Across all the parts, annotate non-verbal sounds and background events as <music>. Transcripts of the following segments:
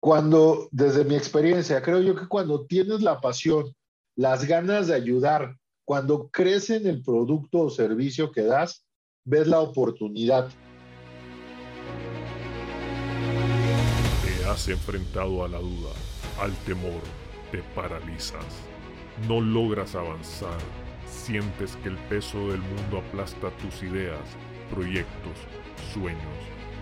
cuando, desde mi experiencia, creo yo que cuando tienes la pasión, las ganas de ayudar, cuando crece en el producto o servicio que das, ves la oportunidad. Te has enfrentado a la duda, al temor, te paralizas, no logras avanzar, sientes que el peso del mundo aplasta tus ideas, proyectos, sueños,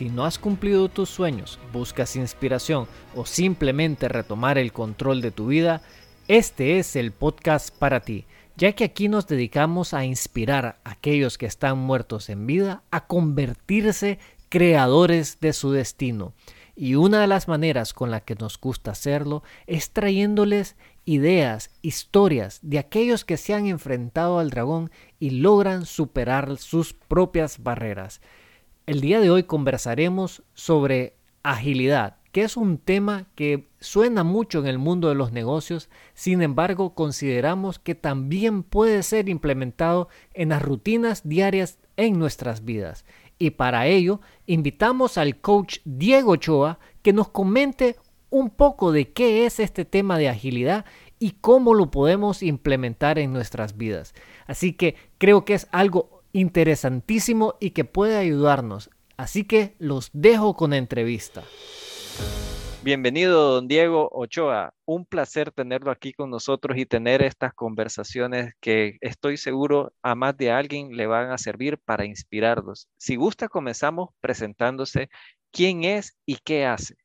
Si no has cumplido tus sueños, buscas inspiración o simplemente retomar el control de tu vida, este es el podcast para ti, ya que aquí nos dedicamos a inspirar a aquellos que están muertos en vida a convertirse creadores de su destino. Y una de las maneras con la que nos gusta hacerlo es trayéndoles ideas, historias de aquellos que se han enfrentado al dragón y logran superar sus propias barreras. El día de hoy conversaremos sobre agilidad, que es un tema que suena mucho en el mundo de los negocios, sin embargo consideramos que también puede ser implementado en las rutinas diarias en nuestras vidas. Y para ello invitamos al coach Diego Ochoa que nos comente un poco de qué es este tema de agilidad y cómo lo podemos implementar en nuestras vidas. Así que creo que es algo interesantísimo y que puede ayudarnos. Así que los dejo con la entrevista. Bienvenido, don Diego Ochoa. Un placer tenerlo aquí con nosotros y tener estas conversaciones que estoy seguro a más de alguien le van a servir para inspirarlos. Si gusta, comenzamos presentándose quién es y qué hace.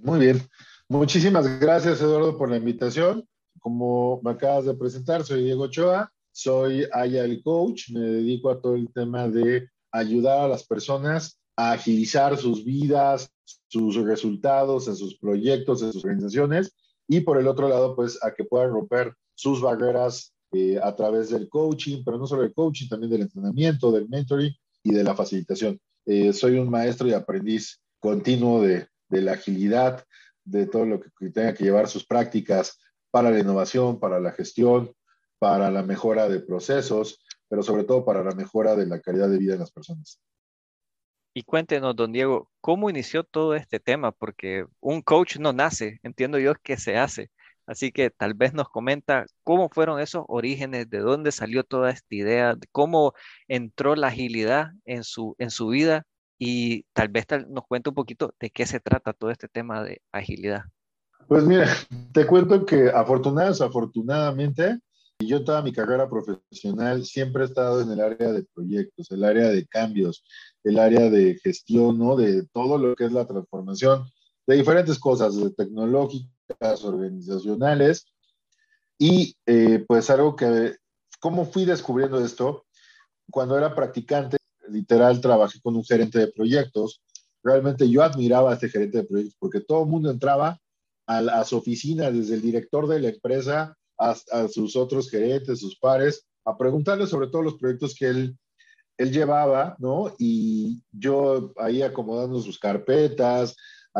Muy bien. Muchísimas gracias, Eduardo, por la invitación. Como me acabas de presentar, soy Diego Ochoa. Soy el Coach, me dedico a todo el tema de ayudar a las personas a agilizar sus vidas, sus resultados en sus proyectos, en sus organizaciones y por el otro lado, pues a que puedan romper sus barreras eh, a través del coaching, pero no solo del coaching, también del entrenamiento, del mentoring y de la facilitación. Eh, soy un maestro y aprendiz continuo de, de la agilidad, de todo lo que tenga que llevar sus prácticas para la innovación, para la gestión, para la mejora de procesos, pero sobre todo para la mejora de la calidad de vida de las personas. Y cuéntenos, don Diego, ¿cómo inició todo este tema? Porque un coach no nace, entiendo yo que se hace. Así que tal vez nos comenta cómo fueron esos orígenes, de dónde salió toda esta idea, cómo entró la agilidad en su, en su vida y tal vez nos cuente un poquito de qué se trata todo este tema de agilidad. Pues mira, te cuento que afortunadamente, afortunadamente, y yo toda mi carrera profesional siempre he estado en el área de proyectos, el área de cambios, el área de gestión, ¿no? De todo lo que es la transformación de diferentes cosas, de tecnológicas, organizacionales. Y eh, pues algo que, ¿cómo fui descubriendo esto? Cuando era practicante, literal, trabajé con un gerente de proyectos. Realmente yo admiraba a este gerente de proyectos porque todo el mundo entraba a, a su oficina, desde el director de la empresa a, sus otros gerentes, sus pares, a preguntarle sobre todos los proyectos que él, él llevaba, ¿no? Y yo ahí acomodando sus carpetas,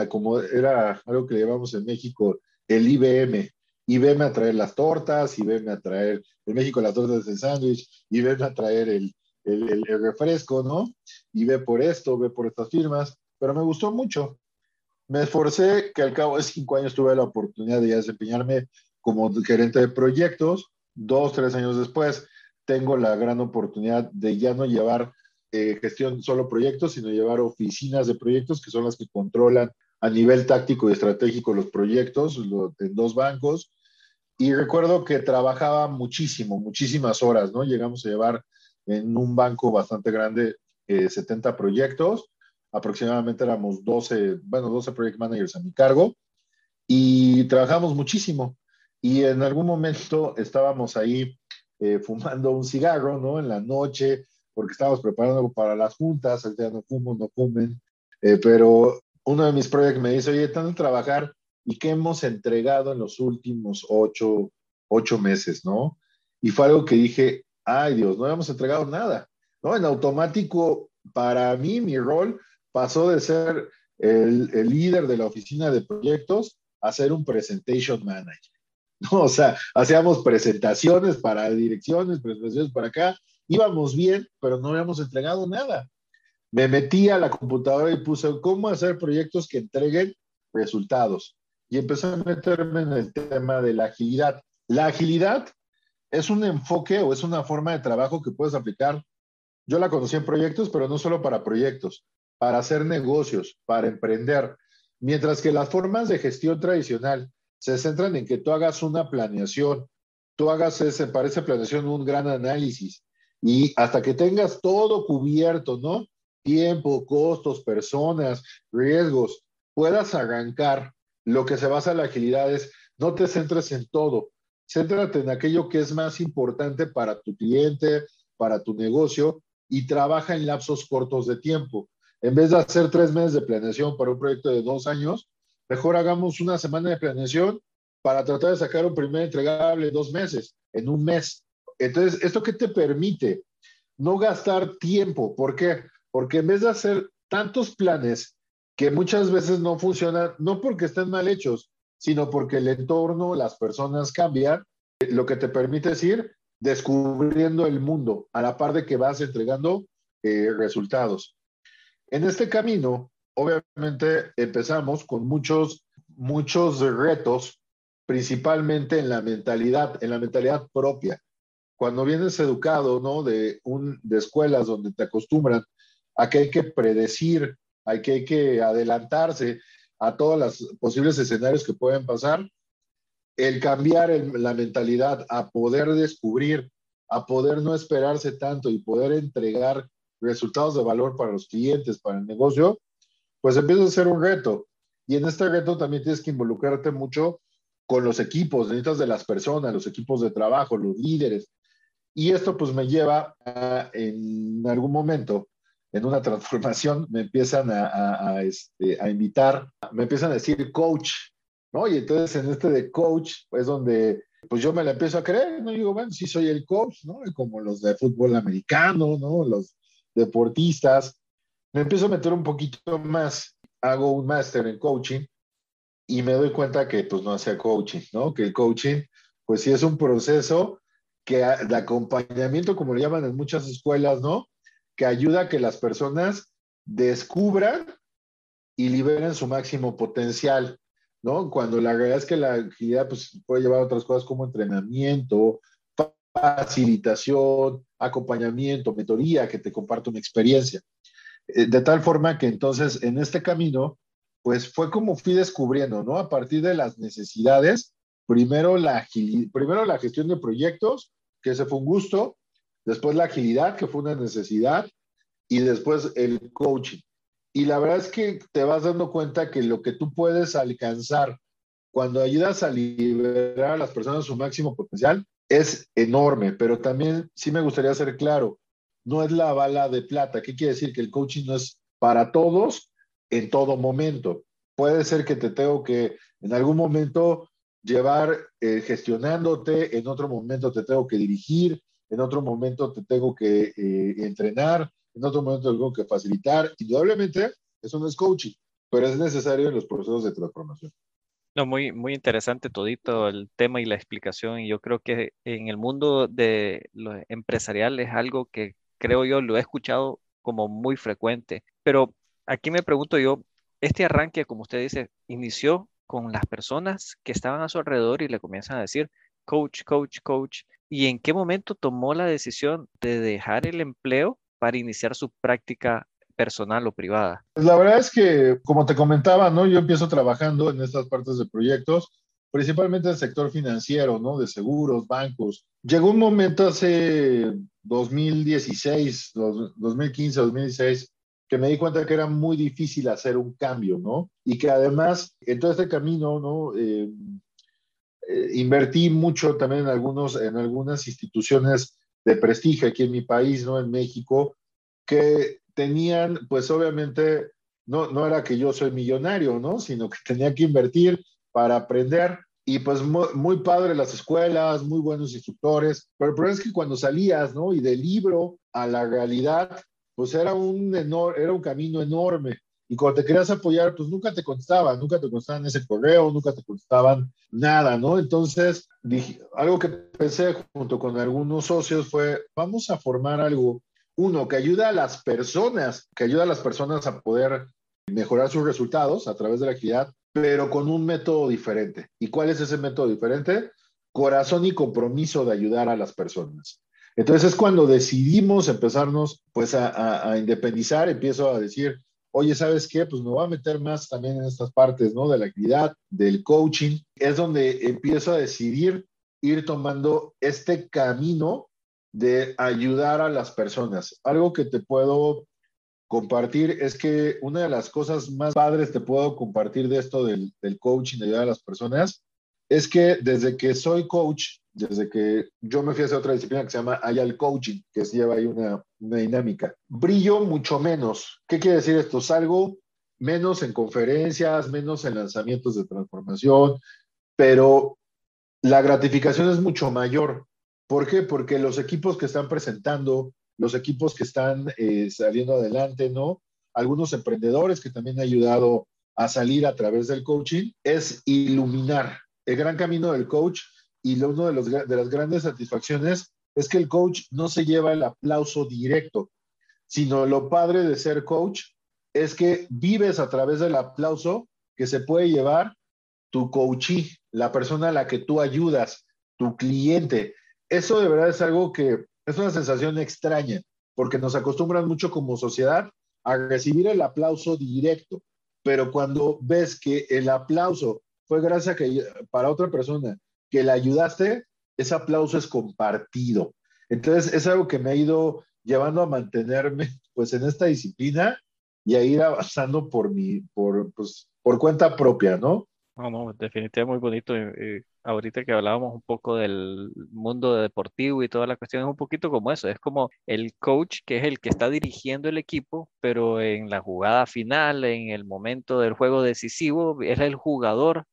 como era algo que llevamos en México, el IBM. IBM a traer las tortas, IBM a traer, en México las tortas de sándwich, IBM a traer el, el, el, refresco, ¿no? Y ve por esto, ve por estas firmas, pero me gustó mucho. Me esforcé, que al cabo de cinco años tuve la oportunidad de desempeñarme como gerente de proyectos. Dos, tres años después, tengo la gran oportunidad de ya no llevar eh, gestión solo proyectos, sino llevar oficinas de proyectos que son las que controlan a nivel táctico y estratégico los proyectos en dos bancos. Y recuerdo que trabajaba muchísimo, muchísimas horas, ¿no? Llegamos a llevar en un banco bastante grande 70 eh, proyectos, aproximadamente éramos 12, bueno, 12 project managers a mi cargo y trabajamos muchísimo. Y en algún momento estábamos ahí eh, fumando un cigarro, ¿no? En la noche, porque estábamos preparando para las juntas, el día no fumo, no fumen, eh, pero uno de mis proyectos me dice, oye, tanto trabajar, y qué hemos entregado en los últimos ocho, ocho meses, ¿no? Y fue algo que dije, ay Dios, no hemos entregado nada, ¿no? En automático, para mí, mi rol pasó de ser el, el líder de la oficina de proyectos a ser un presentation manager. <laughs> ¿no? O sea, hacíamos presentaciones para direcciones, presentaciones para acá, íbamos bien, pero no habíamos entregado nada. Me metí a la computadora y puse cómo hacer proyectos que entreguen resultados. Y empecé a meterme en el tema de la agilidad. La agilidad es un enfoque o es una forma de trabajo que puedes aplicar. Yo la conocí en proyectos, pero no solo para proyectos, para hacer negocios, para emprender. Mientras que las formas de gestión tradicional se centran en que tú hagas una planeación, tú hagas ese, para esa planeación un gran análisis y hasta que tengas todo cubierto, ¿no? Tiempo, costos, personas, riesgos, puedas arrancar. Lo que se basa en la agilidad es no te centres en todo, céntrate en aquello que es más importante para tu cliente, para tu negocio y trabaja en lapsos cortos de tiempo. En vez de hacer tres meses de planeación para un proyecto de dos años, mejor hagamos una semana de planeación para tratar de sacar un primer entregable en dos meses, en un mes. Entonces, ¿esto qué te permite? No gastar tiempo. ¿Por qué? Porque en vez de hacer tantos planes que muchas veces no funcionan, no porque estén mal hechos, sino porque el entorno, las personas cambian, lo que te permite es ir descubriendo el mundo a la par de que vas entregando eh, resultados. En este camino, obviamente empezamos con muchos, muchos retos, principalmente en la mentalidad, en la mentalidad propia. Cuando vienes educado, ¿no? De, un, de escuelas donde te acostumbran a que hay que predecir, a que hay que adelantarse a todos los posibles escenarios que pueden pasar, el cambiar la mentalidad a poder descubrir, a poder no esperarse tanto y poder entregar resultados de valor para los clientes, para el negocio, pues empieza a ser un reto. Y en este reto también tienes que involucrarte mucho con los equipos, necesitas de las personas, los equipos de trabajo, los líderes. Y esto pues me lleva en algún momento, en una <laughs> transformación, me empiezan a, este, a invitar, me empiezan a decir coach, ¿no? Y entonces en este de coach es donde pues yo me la empiezo a creer, ¿no? Y digo, bueno, sí soy el coach, ¿no? como los de fútbol americano, ¿no? Los deportistas. Me empiezo a meter un poquito más, hago un máster en coaching y me doy cuenta que pues no hacía coaching, ¿no? Que el coaching pues sí es un proceso que de acompañamiento, como lo llaman en muchas escuelas, ¿no? Que ayuda a que las personas descubran y liberen su máximo potencial, ¿no? Cuando la realidad es que la actividad pues, puede llevar a otras cosas como entrenamiento, facilitación, acompañamiento, mentoría, que te comparto una experiencia. Eh, de tal forma que entonces en este camino, pues fue como fui descubriendo, ¿no? A partir de las necesidades, primero la, primero la gestión de proyectos, que ese fue un gusto, después la agilidad, que fue una necesidad, y después el coaching. Y la verdad es que te vas dando cuenta que lo que tú puedes alcanzar cuando ayudas a liberar a las personas su máximo potencial es enorme, pero también sí me gustaría ser claro, no es la bala de plata. ¿Qué quiere decir? Que el coaching no es para todos en todo momento. Puede ser que te tengo que en algún momento llevar eh, gestionándote, en otro momento te tengo que dirigir, en otro momento te tengo que eh, entrenar, en otro momento tengo que facilitar. Indudablemente, eso no es coaching, pero es necesario en los procesos de transformación. No, muy, muy interesante todito el tema y la explicación. Y yo creo que en el mundo de lo empresarial es algo que creo yo lo he escuchado como muy frecuente. Pero aquí me pregunto yo, este arranque, como usted dice, inició con las personas que estaban a su alrededor y le comienzan a decir, coach, coach, coach. ¿Y en qué momento tomó la decisión de dejar el empleo para iniciar su práctica personal o privada? La verdad es que, como te comentaba, ¿no? Yo empiezo trabajando en estas partes de proyectos, principalmente en el sector financiero, ¿no? De seguros, bancos. Llegó un momento hace 2016, 2015, 2016, que me di cuenta que era muy difícil hacer un cambio, ¿no? Y que además, en todo este camino, ¿no? Eh, eh, invertí mucho también en, algunos, en algunas instituciones de prestigio aquí en mi país, ¿no? En México, que tenían, pues obviamente, no, no era que yo soy millonario, ¿no? Sino que tenía que invertir para aprender. Y pues muy, muy, padre las escuelas, muy buenos instructores, pero el problema es que cuando salías, ¿no? Y del libro a la realidad, pues era un, era un camino enorme. Y cuando te querías apoyar, pues nunca te contestaban, nunca te contestaban ese correo, nunca te contestaban nada, ¿no? Entonces, dije, algo que pensé junto con algunos socios fue, vamos a formar algo, uno, que ayuda a las personas, que ayuda a las personas a poder mejorar sus resultados a través de la actividad, pero con un método diferente. ¿Y cuál es ese método diferente? Corazón y compromiso de ayudar a las personas. Entonces es cuando decidimos empezarnos pues a, a, independizar, empiezo a decir, oye, ¿sabes qué? Pues me voy a meter más también en estas partes, ¿no? De la actividad, del coaching. Es donde empiezo a decidir ir tomando este camino de ayudar a las personas. Algo que te puedo compartir es que una de las cosas más padres te puedo compartir de esto del, del coaching, de ayudar a las personas, es que desde que soy coach, desde que yo me fui a hacer otra disciplina que se llama Ayal Coaching, que lleva ahí una, una dinámica, brillo mucho menos. ¿Qué quiere decir esto? Salgo menos en conferencias, menos en lanzamientos de transformación, pero la gratificación es mucho mayor. ¿Por qué? Porque los equipos que están presentando, los equipos que están eh, saliendo adelante, ¿no? Algunos emprendedores que también han ayudado a salir a través del coaching, es iluminar. El gran camino del coach y una de, los, de las grandes satisfacciones es que el coach no se lleva el aplauso directo, sino lo padre de ser coach es que vives a través del aplauso que se puede llevar tu coachee, la persona a la que tú ayudas, tu cliente. Eso de verdad es algo que es una sensación extraña, porque nos acostumbran mucho como sociedad a recibir el aplauso directo, pero cuando ves que el aplauso fue gracias que para otra persona que la ayudaste, ese aplauso es compartido. Entonces es algo que me ha ido llevando a mantenerme <laughs> pues en esta disciplina y a ir avanzando por mi, por, pues, por cuenta propia, ¿no? No, no, definitivamente muy bonito. Ahorita que hablábamos un poco del mundo deportivo y toda la cuestión, es un poquito como eso. Es como el coach que es el que está dirigiendo el equipo, pero en la jugada final, en el momento del juego decisivo, es el jugador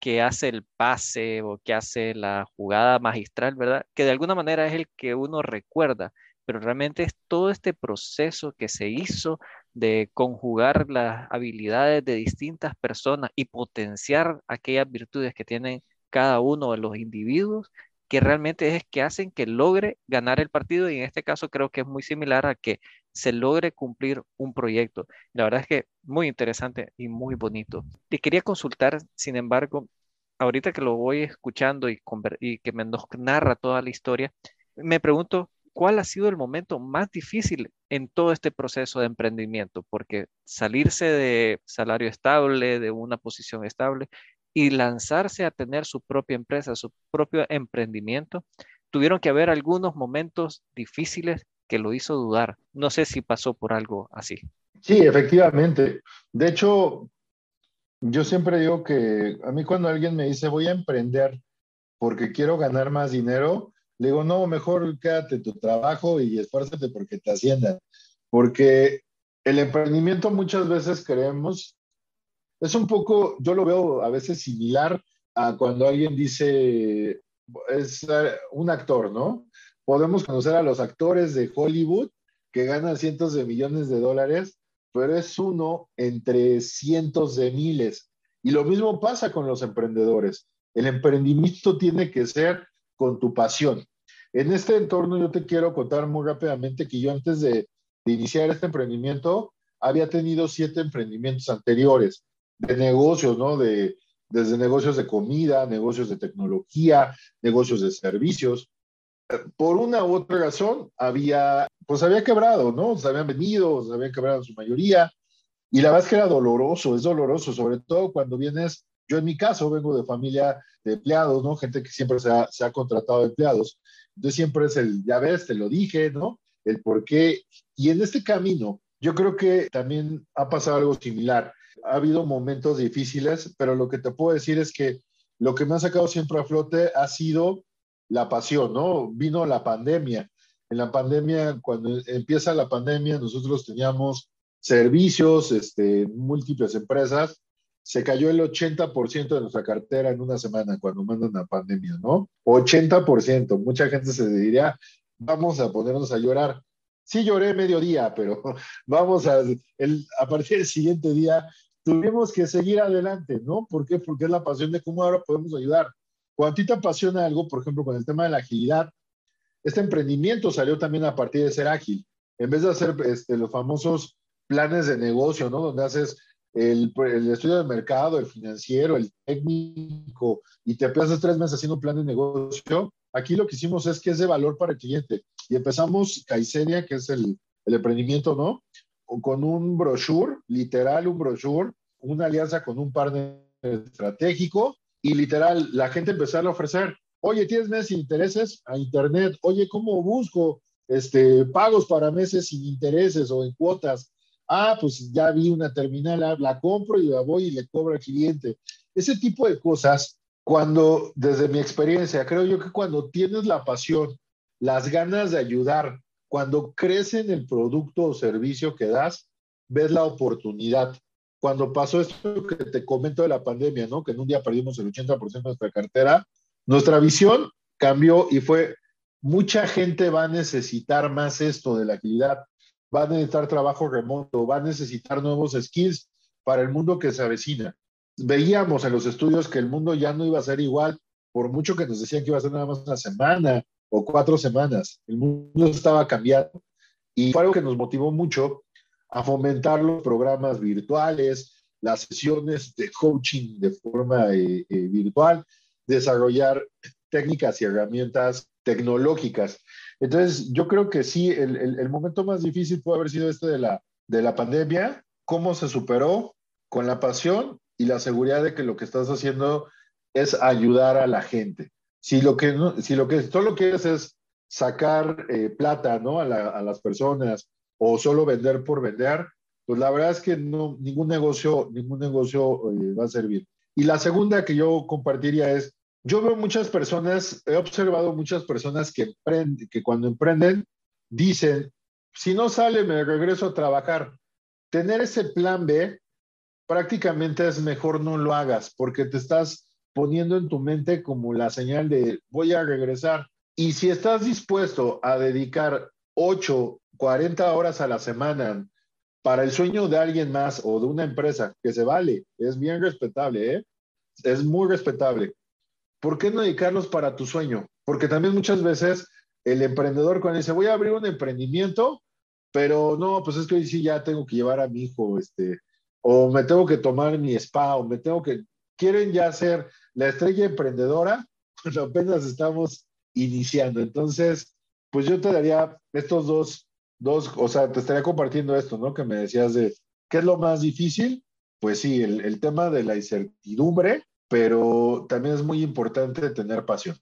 que hace el pase o que hace la jugada magistral, ¿verdad? Que de alguna manera es el que uno recuerda, pero realmente es todo este proceso que se hizo de conjugar las habilidades de distintas personas y potenciar aquellas virtudes que tienen cada uno de los individuos que realmente es que hacen que logre ganar el partido y en este caso creo que es muy similar a que se logre cumplir un proyecto. La verdad es que muy interesante y muy bonito. Te quería consultar, sin embargo, ahorita que lo voy escuchando y, y que me narra toda la historia, me pregunto ¿cuál ha sido el momento más difícil en todo este proceso de emprendimiento? Porque salirse de salario estable, de una posición estable y lanzarse a tener su propia empresa, su propio emprendimiento, tuvieron que haber algunos momentos difíciles que lo hizo dudar. No sé si pasó por algo así. Sí, efectivamente. De hecho, yo siempre digo que a mí cuando alguien me dice voy a emprender porque quiero ganar más dinero, le digo, no, mejor quédate tu trabajo y esfuérzate porque te asciendan. Porque el emprendimiento muchas veces creemos, es un poco, yo lo veo a veces similar a cuando alguien dice, es eh, un actor, ¿no? Podemos conocer a los actores de Hollywood que ganan cientos de millones de dólares, pero es uno entre cientos de miles. Y lo mismo pasa con los emprendedores. El emprendimiento tiene que ser con tu pasión. En este entorno yo te quiero contar muy rápidamente que yo antes de, iniciar este emprendimiento había tenido siete emprendimientos anteriores de negocios, ¿no? De, desde negocios de comida, negocios de tecnología, negocios de servicios. Por una u otra razón, había, pues había quebrado, ¿no? Se habían venido, se habían quebrado en su mayoría. Y la verdad es que era doloroso, es doloroso, sobre todo cuando vienes yo en mi caso vengo de familia de empleados, ¿no? Gente que siempre se ha, se ha contratado empleados. Entonces siempre es el, ya ves, te lo dije, ¿no? El por qué. Y en este camino, yo creo que también ha pasado algo similar. Ha habido momentos difíciles, pero lo que te puedo decir es que lo que me ha sacado siempre a flote ha sido la pasión, ¿no? Vino la pandemia. En la pandemia, cuando empieza la pandemia, nosotros teníamos servicios, este, múltiples empresas, se cayó el 80% de nuestra cartera en una semana cuando mandan la pandemia, ¿no? 80%. Mucha gente se diría, vamos a ponernos a llorar. Sí lloré medio día, pero <laughs> vamos a, el, a partir del siguiente día tuvimos que seguir adelante, ¿no? ¿Por qué? Porque es la pasión de cómo ahora podemos ayudar. Cuando a ti te apasiona algo, por ejemplo, con el tema de la agilidad, este emprendimiento salió también a partir de ser ágil. En vez de hacer este, los famosos planes de negocio, ¿no? Donde haces el, el, estudio del mercado, el financiero, el técnico, y te pasas tres meses haciendo un plan de negocio, aquí lo que hicimos es que es de valor para el cliente. Y empezamos Kaiseria, que es el, el emprendimiento, ¿no? Con un brochure, literal un brochure, una alianza con un partner estratégico, y literal, la gente empezó a ofrecer, oye, ¿tienes meses sin intereses? A internet, oye, ¿cómo busco este, pagos para meses sin intereses o en cuotas? Ah, pues ya vi una terminal, la compro y la voy y le cobro al cliente. Ese tipo de cosas, cuando, desde mi experiencia, creo yo que cuando tienes la pasión, las ganas de ayudar, cuando crece en el producto o servicio que das, ves la oportunidad cuando pasó esto que te comento de la pandemia, ¿no? Que en un día perdimos el 80% de nuestra cartera, nuestra visión cambió y fue, mucha gente va a necesitar más esto de la agilidad, va a necesitar trabajo remoto, va a necesitar nuevos skills para el mundo que se avecina. Veíamos en los estudios que el mundo ya no iba a ser igual, por mucho que nos decían que iba a ser nada más una semana o cuatro semanas. El mundo estaba cambiando. Y fue algo que nos motivó mucho a fomentar los programas virtuales, las sesiones de coaching de forma eh, eh, virtual, desarrollar técnicas y herramientas tecnológicas. Entonces, yo creo que sí, el, el, momento más difícil puede haber sido este de la, de la pandemia, cómo se superó con la pasión y la seguridad de que lo que estás haciendo es ayudar a la gente. Si lo que, si lo que solo quieres es sacar eh, plata ¿no? a, la, a las personas o solo vender por vender, pues la verdad es que no, ningún negocio, ningún negocio eh, va a servir. Y la segunda que yo compartiría es, yo veo muchas personas, he observado muchas personas que, que cuando emprenden dicen, si no sale, me regreso a trabajar. Tener ese plan B prácticamente es mejor no lo hagas porque te estás poniendo en tu mente como la señal de voy a regresar. Y si estás dispuesto a dedicar 8 40 horas a la semana para el sueño de alguien más o de una empresa, que se vale, es bien respetable, ¿eh? es muy respetable. ¿Por qué no dedicarlos para tu sueño? Porque también muchas veces el emprendedor cuando dice, voy a abrir un emprendimiento, pero no, pues es que hoy sí ya tengo que llevar a mi hijo, este, o me tengo que tomar mi spa, o me tengo que, quieren ya ser la estrella emprendedora, <laughs> apenas estamos iniciando. Entonces, pues yo te daría estos dos dos, o sea, te estaría compartiendo esto, ¿no? Que me decías de, ¿qué es lo más difícil? Pues sí, el, el tema de la incertidumbre, pero también es muy importante tener pasión.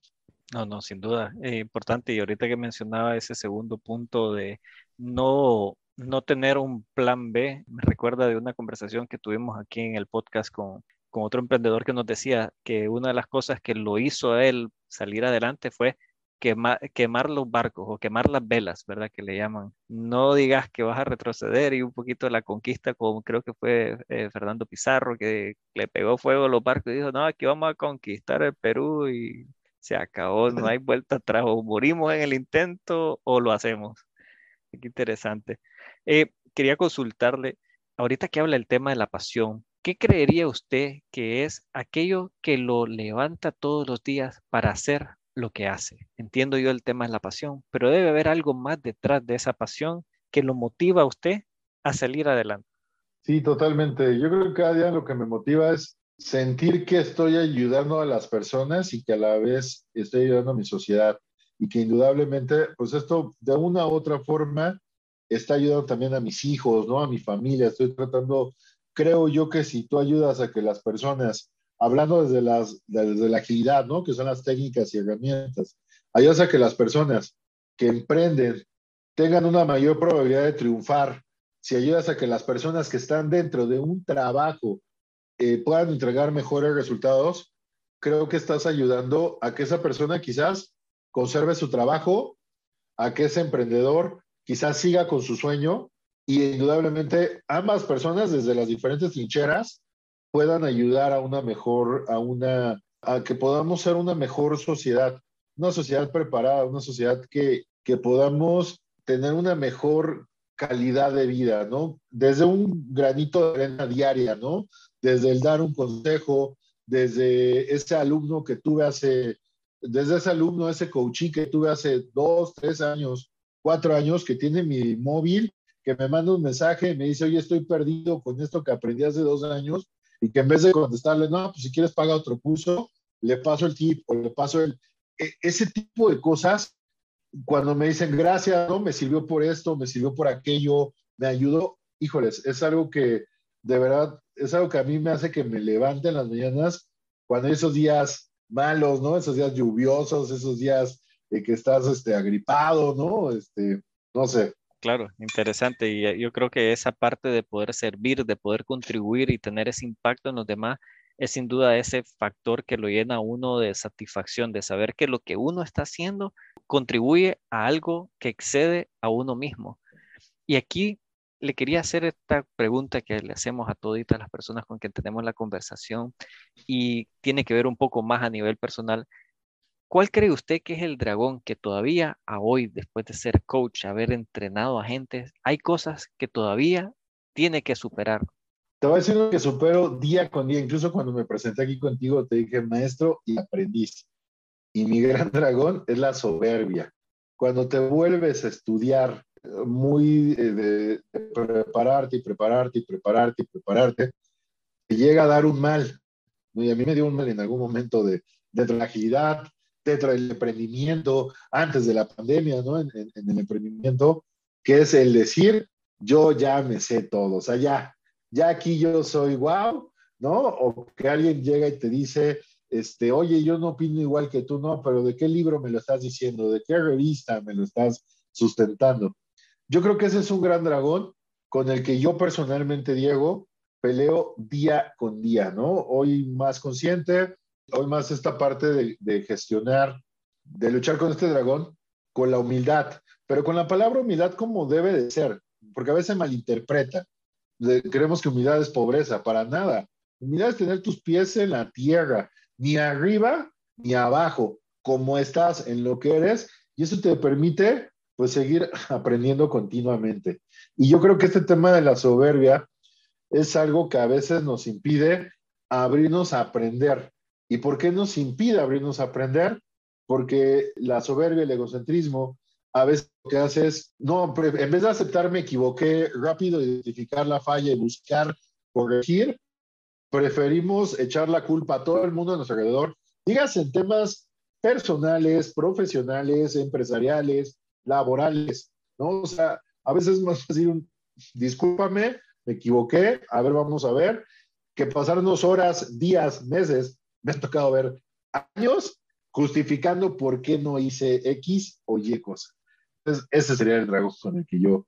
No, no, sin duda, es importante. Y ahorita que mencionaba ese segundo punto de no, no tener un plan B, me recuerda de una conversación que tuvimos aquí en el podcast con, con otro emprendedor que nos decía que una de las cosas que lo hizo a él salir adelante fue quemar, los barcos o quemar las velas, ¿verdad? Que le llaman. No digas que vas a retroceder y un poquito la conquista, como creo que fue eh, Fernando Pizarro, que le pegó fuego a los barcos y dijo, no, aquí vamos a conquistar el Perú y se acabó, no hay vuelta atrás, o morimos en el intento o lo hacemos. Qué interesante. Eh, quería consultarle, ahorita que habla el tema de la pasión, ¿qué creería usted que es aquello que lo levanta todos los días para hacer lo que hace. Entiendo yo el tema de la pasión, pero debe haber algo más detrás de esa pasión que lo motiva a usted a salir adelante. Sí, totalmente. Yo creo que cada día lo que me motiva es sentir que estoy ayudando a las personas y que a la vez estoy ayudando a mi sociedad y que indudablemente, pues esto de una u otra forma está ayudando también a mis hijos, ¿no? A mi familia. Estoy tratando, creo yo que si tú ayudas a que las personas hablando desde, las, desde la agilidad, ¿no? Que son las técnicas y herramientas. Ayudas a que las personas que emprenden tengan una mayor probabilidad de triunfar. Si ayudas a que las personas que están dentro de un trabajo eh, puedan entregar mejores resultados, creo que estás ayudando a que esa persona quizás conserve su trabajo, a que ese emprendedor quizás siga con su sueño y indudablemente ambas personas desde las diferentes trincheras puedan ayudar a una mejor, a una, a que podamos ser una mejor sociedad, una sociedad preparada, una sociedad que, que podamos tener una mejor calidad de vida, ¿no? Desde un granito de arena diaria, ¿no? Desde el dar un consejo, desde ese alumno que tuve hace, desde ese alumno, ese coachí que tuve hace dos, tres años, cuatro años, que tiene mi móvil, que me manda un mensaje y me dice, oye, estoy perdido con esto que aprendí hace dos años, y que en vez de contestarle, no, pues si quieres paga otro curso, le paso el tip o le paso el... E, ese tipo de cosas cuando me dicen gracias, ¿no? Me sirvió por esto, me sirvió por aquello, me ayudó, híjoles, es algo que de verdad, es algo que a mí me hace que me levante en las mañanas cuando hay esos días malos, ¿no? Esos días lluviosos, esos días de que estás este, agripado, ¿no? Este, no sé. Claro, interesante. Y eh, yo creo que esa parte de poder servir, de poder contribuir y tener ese impacto en los demás, es sin duda ese factor que lo llena a uno de satisfacción, de saber que lo que uno está haciendo contribuye a algo que excede a uno mismo. Y aquí le quería hacer esta pregunta que le hacemos a toditas las personas con quien tenemos la conversación y tiene que ver un poco más a nivel personal. ¿Cuál cree usted que es el dragón que todavía a hoy, después de ser coach, haber entrenado a gente, hay cosas que todavía tiene que superar? Te voy a decir lo que supero día con día. Incluso cuando me presenté aquí contigo, te dije maestro y aprendiz. Y mi <laughs> gran dragón es la soberbia. Cuando te vuelves a estudiar muy eh, de, prepararte y prepararte y prepararte y prepararte, te llega a dar un mal. Y a mí me dio un mal en algún momento de, de dentro del emprendimiento, antes de la pandemia, ¿no? En, en, el emprendimiento, que es el decir, yo ya me sé todo, o sea, ya, ya aquí yo soy wow, ¿no? O que alguien llega y te dice, este, oye, yo no opino igual que tú, no, pero ¿de qué libro me lo estás diciendo? ¿De qué revista me lo estás sustentando? Yo creo que ese es un gran dragón con el que yo personalmente, Diego, peleo día con día, ¿no? Hoy más consciente, hoy más esta parte de, gestionar, de luchar con este dragón, con la humildad, pero con la palabra humildad como debe de ser, porque a veces malinterpreta. Creemos que humildad es pobreza, para nada. Humildad es tener tus pies en la tierra, ni arriba ni abajo, como estás en lo que eres, y eso te permite pues seguir <laughs> aprendiendo continuamente. Y yo creo que este tema de la soberbia es algo que a veces nos impide abrirnos a aprender. ¿Y por qué nos impide abrirnos a aprender? Porque la soberbia, el egocentrismo, a veces lo que hace es, no, en vez de aceptar me equivoqué, rápido identificar la falla y buscar corregir, preferimos echar la culpa a todo el mundo a nuestro alrededor, digas en temas personales, profesionales, empresariales, laborales, ¿no? O sea, a veces es más fácil un, discúlpame, me equivoqué, a ver, vamos a ver, que pasarnos horas, días, meses, me ha tocado ver años justificando por qué no hice X o Y cosa. Entonces, ese sería el dragón con el que yo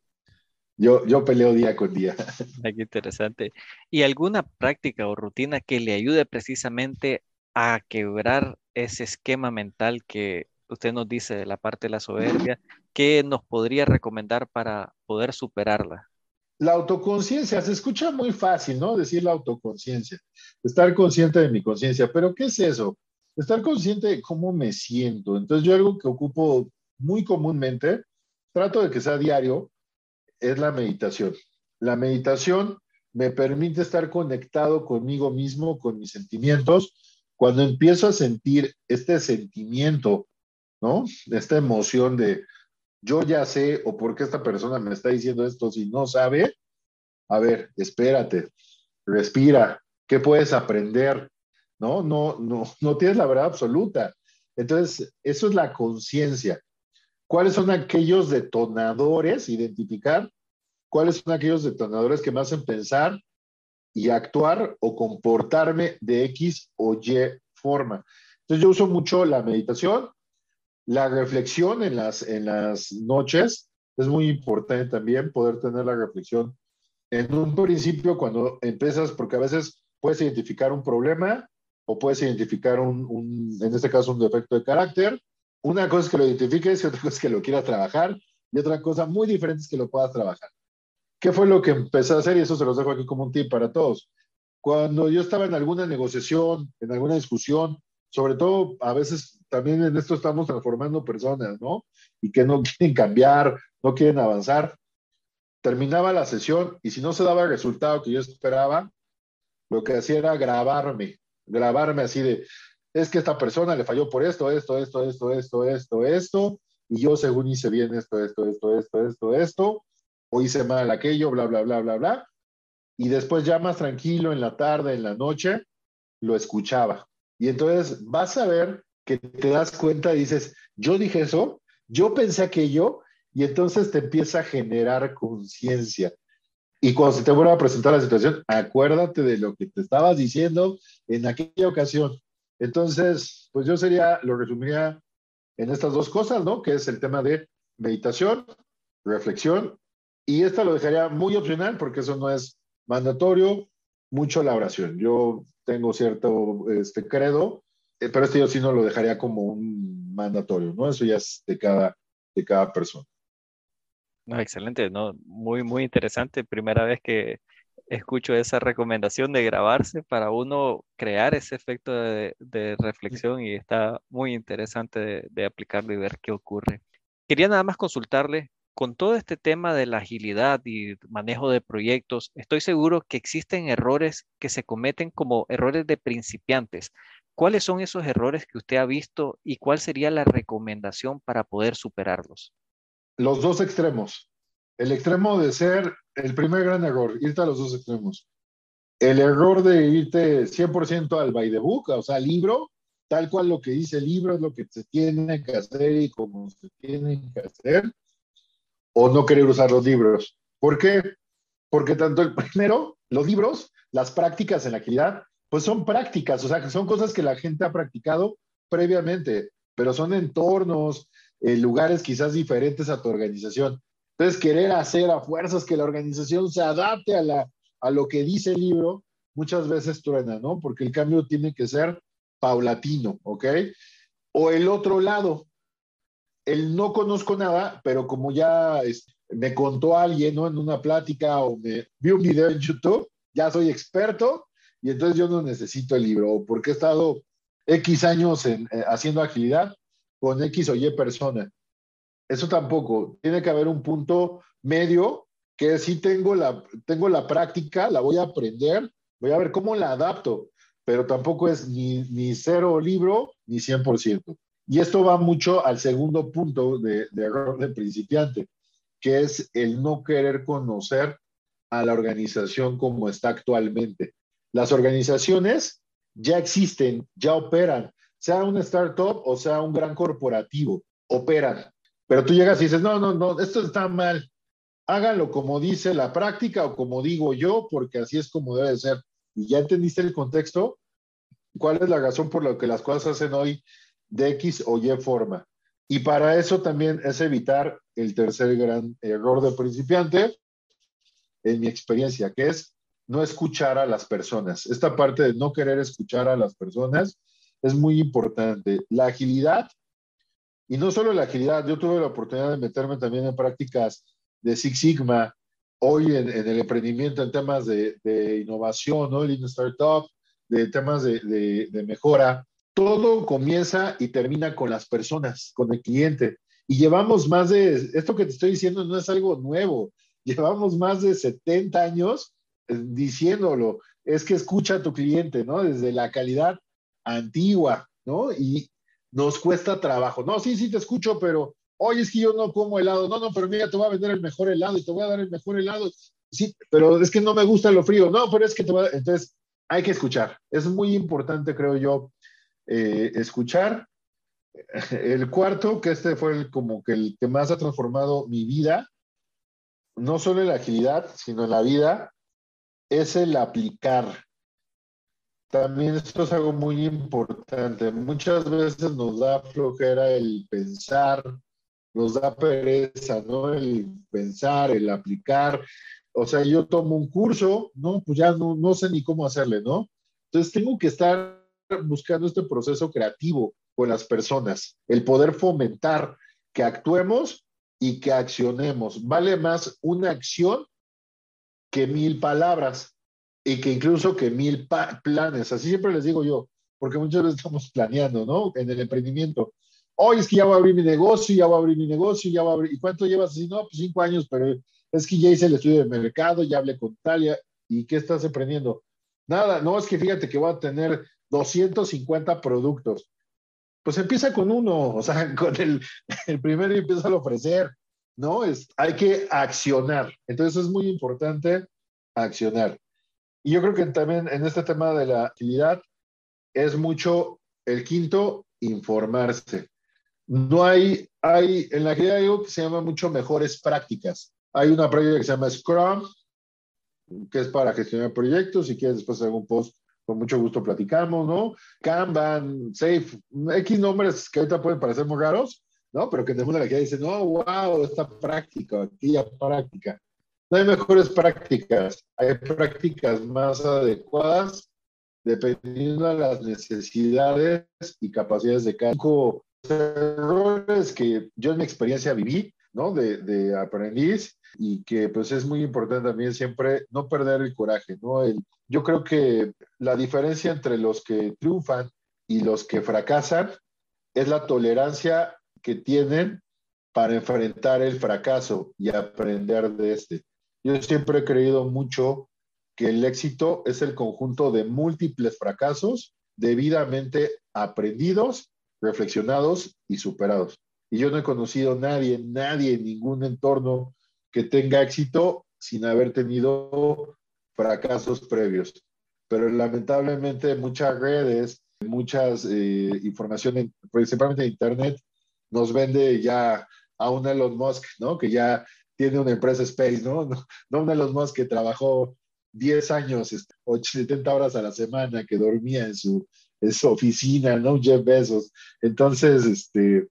yo, yo peleo día con día. <laughs> Qué interesante. ¿Y alguna práctica o rutina que le ayude precisamente a quebrar ese esquema mental que usted nos dice de la parte de la soberbia? ¿Qué nos podría recomendar para poder superarla? La autoconciencia, se escucha muy fácil, ¿no? Decir la autoconciencia, estar consciente de mi conciencia, pero ¿qué es eso? Estar consciente de cómo me siento. Entonces yo algo que ocupo muy comúnmente, trato de que sea diario, es la meditación. La meditación me permite estar conectado conmigo mismo, con mis sentimientos. Cuando empiezo a sentir este sentimiento, ¿no? Esta emoción de yo ya sé o por qué esta persona me está diciendo esto si no sabe, a ver, espérate, respira, ¿qué puedes aprender? No, no, no, <laughs> no tienes la verdad absoluta. Entonces, eso es la conciencia. ¿Cuáles son aquellos detonadores? Identificar cuáles son aquellos detonadores que me hacen pensar y actuar o comportarme de X o Y forma. Entonces yo uso mucho la meditación, la reflexión en las, en las noches. Es muy importante también poder tener la reflexión en un principio cuando empiezas, porque a veces puedes identificar un problema o puedes identificar un, en este caso, un defecto de carácter una cosa es que lo identifiques y otra cosa es que lo quieras trabajar y otra cosa muy diferente es que lo puedas trabajar. ¿Qué fue lo que empecé a hacer? Y eso se los dejo aquí como un tip para todos. cuando yo estaba en alguna negociación, en alguna discusión, sobre todo a veces también en esto estamos transformando personas, ¿no? Y que no quieren cambiar, no quieren avanzar. Terminaba la sesión y si no se daba el resultado que yo esperaba, lo que hacía era grabarme, grabarme así de, es que esta persona le falló por esto, esto, esto, esto, esto, esto, esto, y yo según hice bien esto, esto, esto, esto, esto, esto, o hice mal aquello, bla, bla, bla, bla, bla. Y después ya más tranquilo en la tarde, en la noche, lo escuchaba. Y entonces vas a ver que te das cuenta y dices, yo dije eso, yo pensé aquello, y entonces te empieza a generar conciencia. Y cuando se te vuelva a presentar la situación, acuérdate de lo que te estabas diciendo en aquella ocasión. Entonces, pues yo sería, lo resumiría en estas dos cosas, ¿no? Que es el tema de meditación, reflexión, y esta lo dejaría muy opcional porque eso no es mandatorio, mucho la oración. Yo tengo cierto este, credo, eh, pero este yo sí no lo dejaría como un mandatorio, ¿no? Eso ya es de cada, de cada persona. No, excelente, ¿no? Muy, muy interesante. Primera vez que escucho esa recomendación de grabarse para uno crear ese efecto de, reflexión y está muy interesante de, de, aplicarlo y ver qué ocurre. Quería nada más consultarle, con todo este tema de la agilidad y manejo de proyectos, estoy seguro que existen errores que se cometen como errores de principiantes. ¿Cuáles son esos errores que usted ha visto y cuál sería la recomendación para poder superarlos? Los dos extremos. El extremo de ser el primer gran error, irte a los dos extremos. El error de irte 100% al by the book, o sea, libro, tal cual lo que dice el libro es lo que se tiene que hacer y como se tiene que hacer o no querer usar los libros. ¿Por qué? Porque tanto el <laughs> primero, los libros, las prácticas en la agilidad, pues son prácticas, o sea, son cosas que la gente ha practicado previamente, pero son entornos, eh, lugares quizás diferentes a tu organización. Entonces, querer hacer a fuerzas que la organización se adapte a, la, a lo que dice el libro, muchas veces truena, ¿no? Porque el cambio tiene que ser paulatino, ¿ok? O el otro lado, el no conozco nada, pero como ya me contó alguien, ¿no? En una plática o me vi un video en YouTube, ya soy experto y entonces yo no necesito el libro, porque he estado X años eh, haciendo agilidad con X o Y persona. Eso tampoco. Tiene que haber un punto medio que si tengo la, tengo la práctica, la voy a aprender, voy a ver cómo la adapto, pero tampoco es ni, ni cero libro ni 100%. Y esto va mucho al segundo punto de, error de principiante, que es el no querer conocer a la organización como está actualmente. Las organizaciones ya existen, ya operan, sea una startup o sea un gran corporativo, operan. Pero tú llegas y dices, no, no, no, esto está mal. Háganlo como dice la práctica o como digo yo, porque así es como debe ser. Y ya entendiste el contexto, cuál es la razón por la que las cosas hacen hoy de X o Y forma. Y para eso también es evitar el tercer gran error de principiante, en mi experiencia, que es no escuchar a las personas. Esta parte de no querer escuchar a las personas es muy importante. La agilidad, y no solo la agilidad, yo tuve la oportunidad de meterme también en prácticas de Six Sigma, hoy en, el emprendimiento en temas de, innovación, ¿no? El Startup, de temas de, de mejora todo comienza y termina con las personas, con el cliente. Y llevamos más de, esto que te estoy diciendo no es algo nuevo, <laughs> llevamos más de 70 años diciéndolo, es que escucha a tu cliente, ¿no? Desde la calidad antigua, ¿no? Y nos cuesta trabajo. No, sí, sí te escucho, pero, oye, es que yo no como helado. No, no, pero mira, te voy a vender el mejor helado y te voy a dar el mejor helado. Sí, pero es que no me gusta lo frío. No, pero es que te voy a... Entonces, hay que escuchar. Es muy importante, creo yo, eh, escuchar. <laughs> El cuarto, que este fue el, como que el que más ha transformado mi vida, no solo en la agilidad, sino en la vida, es el aplicar. También esto es algo muy importante. Muchas veces nos da flojera el pensar, nos da pereza, ¿no? El pensar, el aplicar. O sea, yo tomo un curso, ¿no? Pues ya no, no sé ni cómo hacerle, ¿no? Entonces tengo que estar buscando este proceso creativo con las personas, el poder fomentar que actuemos y que accionemos. Vale más una acción que mil palabras. y que incluso que mil planes, así siempre les digo yo, porque muchas estamos planeando, ¿no? En el emprendimiento. Hoy es que ya voy a abrir mi negocio, ya voy a abrir mi negocio, ya voy a abrir. ¿Y cuánto llevas así? No, pues cinco años, pero es que ya hice el estudio de mercado, ya hablé con Talia. ¿Y qué estás emprendiendo? Nada, no, es que fíjate que voy a tener 250 productos. Pues empieza con uno, o sea, <laughs> con el, el primero y empieza a ofrecer, ¿no? Es, hay que accionar. Entonces es muy importante accionar. Y yo creo que también en este tema de la actividad es mucho el quinto, informarse. No hay, hay, en la actividad hay algo que se llama mucho mejores prácticas. Hay una práctica que se llama Scrum, que es para gestionar proyectos. Si quieres después un post, con mucho gusto platicamos, ¿no? Kanban, Safe, X nombres que ahorita pueden parecer muy raros, ¿no? Pero que de la actividad dicen, no, wow, esta práctica, aquella práctica. No hay mejores prácticas, hay prácticas más adecuadas dependiendo de las necesidades y capacidades de cada errores que yo en mi experiencia viví, ¿no? De, de, aprendiz y que pues es muy importante también siempre no perder el coraje, ¿no? El, yo creo que la diferencia entre los que triunfan y los que fracasan es la tolerancia que tienen para enfrentar el fracaso y aprender de este. Yo siempre he creído mucho que el éxito es el conjunto de múltiples fracasos debidamente aprendidos, reflexionados y superados. Y yo no he conocido a nadie, nadie en ningún entorno que tenga éxito sin haber tenido fracasos previos. Pero lamentablemente muchas redes, muchas eh, información, principalmente en Internet, nos vende ya a un Elon Musk, ¿no? Que ya tiene una empresa Space, ¿no? <laughs> No, no un Elon Musk que trabajó 10 años, 70 este, horas a la semana, que dormía en su, oficina, ¿no? Jeff Bezos. Entonces, este,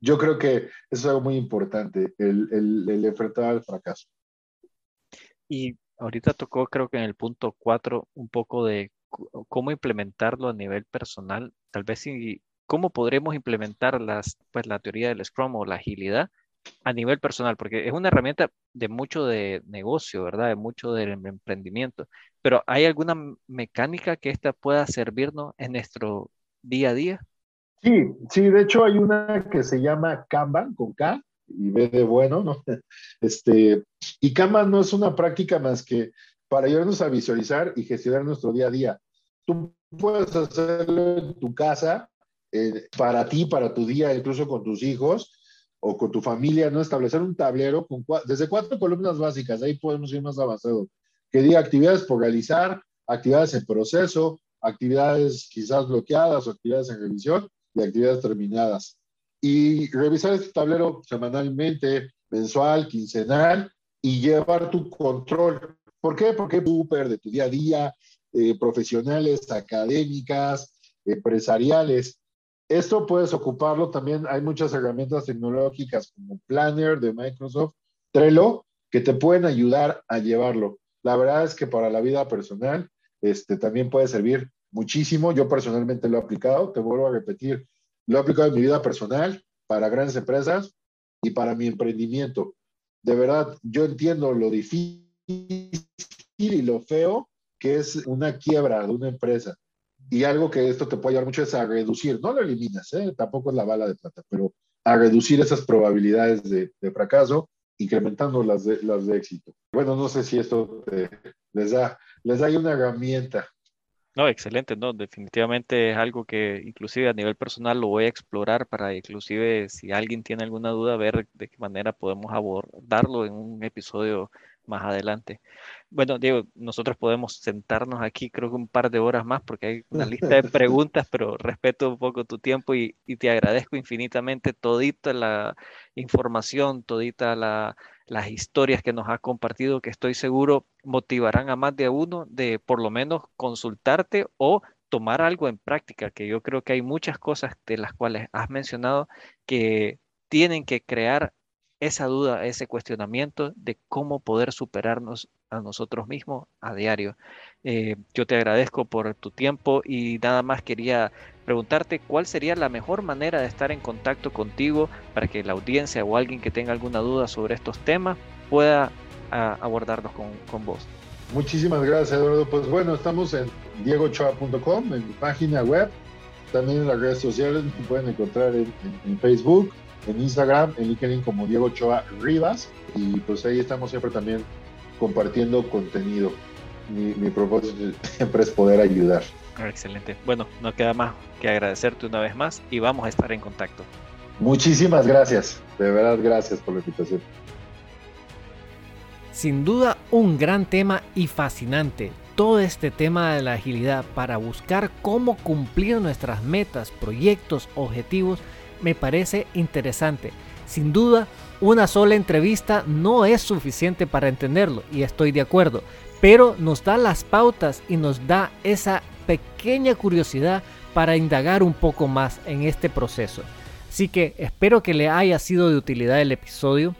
yo creo que eso es algo muy importante, el, el, el enfrentar al fracaso. Y ahorita tocó, creo que en el punto 4, un poco de cómo implementarlo a nivel personal. Tal vez si, cómo podremos implementar las, pues, la teoría del Scrum o la agilidad a nivel personal, porque es una herramienta de mucho de negocio, ¿verdad? De mucho del emprendimiento. Pero ¿hay alguna mecánica que esta pueda servirnos en nuestro día a día? Sí, sí, de hecho hay una que se llama Kanban con K y B de bueno, ¿no? <laughs> Este, y Kanban no es una práctica más que para ayudarnos a visualizar y gestionar nuestro día a día. Tú puedes hacerlo en tu casa, eh, para ti, para tu día, incluso con tus hijos, o con tu familia, ¿no? Establecer un tablero con desde cuatro columnas básicas, ahí podemos ir más avanzados, que diga actividades por realizar, actividades en proceso, actividades quizás bloqueadas o actividades en revisión y actividades terminadas. Y revisar este tablero semanalmente, mensual, quincenal y llevar tu control. ¿Por qué? Porque súper de tu día a día, eh, profesionales, académicas, empresariales. Esto puedes ocuparlo también, hay muchas herramientas tecnológicas como Planner de Microsoft, Trello, que te pueden ayudar a llevarlo. La verdad es que para la vida personal este, también puede servir muchísimo. Yo personalmente lo he aplicado, te vuelvo a repetir, lo he aplicado en mi vida personal, para grandes empresas y para mi emprendimiento. De verdad, yo entiendo lo difícil y lo feo que es una quiebra de una empresa. Y algo que esto te puede ayudar mucho es a reducir, no lo eliminas, ¿eh? tampoco es la bala de plata, pero a reducir esas probabilidades de, fracaso, incrementando las de, las éxito. Bueno, no sé si esto les, da, les da una herramienta. No, excelente, no, definitivamente es algo que inclusive a nivel personal lo voy a explorar para inclusive si alguien tiene alguna duda, ver de qué manera podemos abordarlo en un episodio más adelante. Bueno, Diego, nosotros podemos sentarnos aquí creo que un par de horas más porque hay una lista de preguntas, pero respeto un poco tu tiempo y, te agradezco infinitamente todita la información, todita las historias que nos has compartido, que estoy seguro motivarán a más de uno de por lo menos consultarte o tomar algo en práctica, que yo creo que hay muchas cosas de las cuales has mencionado que tienen que crear esa duda, ese cuestionamiento de cómo poder superarnos a nosotros mismos a diario. Eh, yo te agradezco por tu tiempo y nada más quería preguntarte cuál sería la mejor manera de estar en contacto contigo para que la audiencia o alguien que tenga alguna duda sobre estos temas pueda ah, abordarlos con, con vos. Muchísimas gracias, Eduardo. Pues bueno, estamos en diegochoa.com, en mi página web, también en las redes sociales, me pueden encontrar en, Facebook, en Instagram, en LinkedIn como Diego Ochoa Rivas, y pues ahí estamos siempre también compartiendo contenido. Mi, mi propósito <laughs> siempre es poder ayudar. Excelente. Bueno, no queda más que agradecerte una vez más y vamos a estar en contacto. Muchísimas gracias, de verdad gracias por la invitación. Sin duda un gran tema y fascinante. Todo este tema de la agilidad para buscar cómo cumplir nuestras metas, proyectos, objetivos, me parece interesante. Sin duda, una sola entrevista no es suficiente para entenderlo y estoy de acuerdo, pero nos da las pautas y nos da esa pequeña curiosidad para indagar un poco más en este proceso. Así que espero que le haya sido de utilidad el episodio.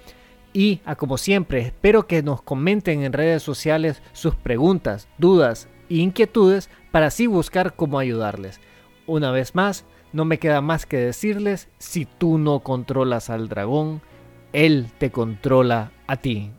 Y, a como siempre, espero que nos comenten en redes sociales sus preguntas, dudas e inquietudes para así buscar cómo ayudarles. Una vez más, no me queda más que decirles, si tú no controlas al dragón, él te controla a ti.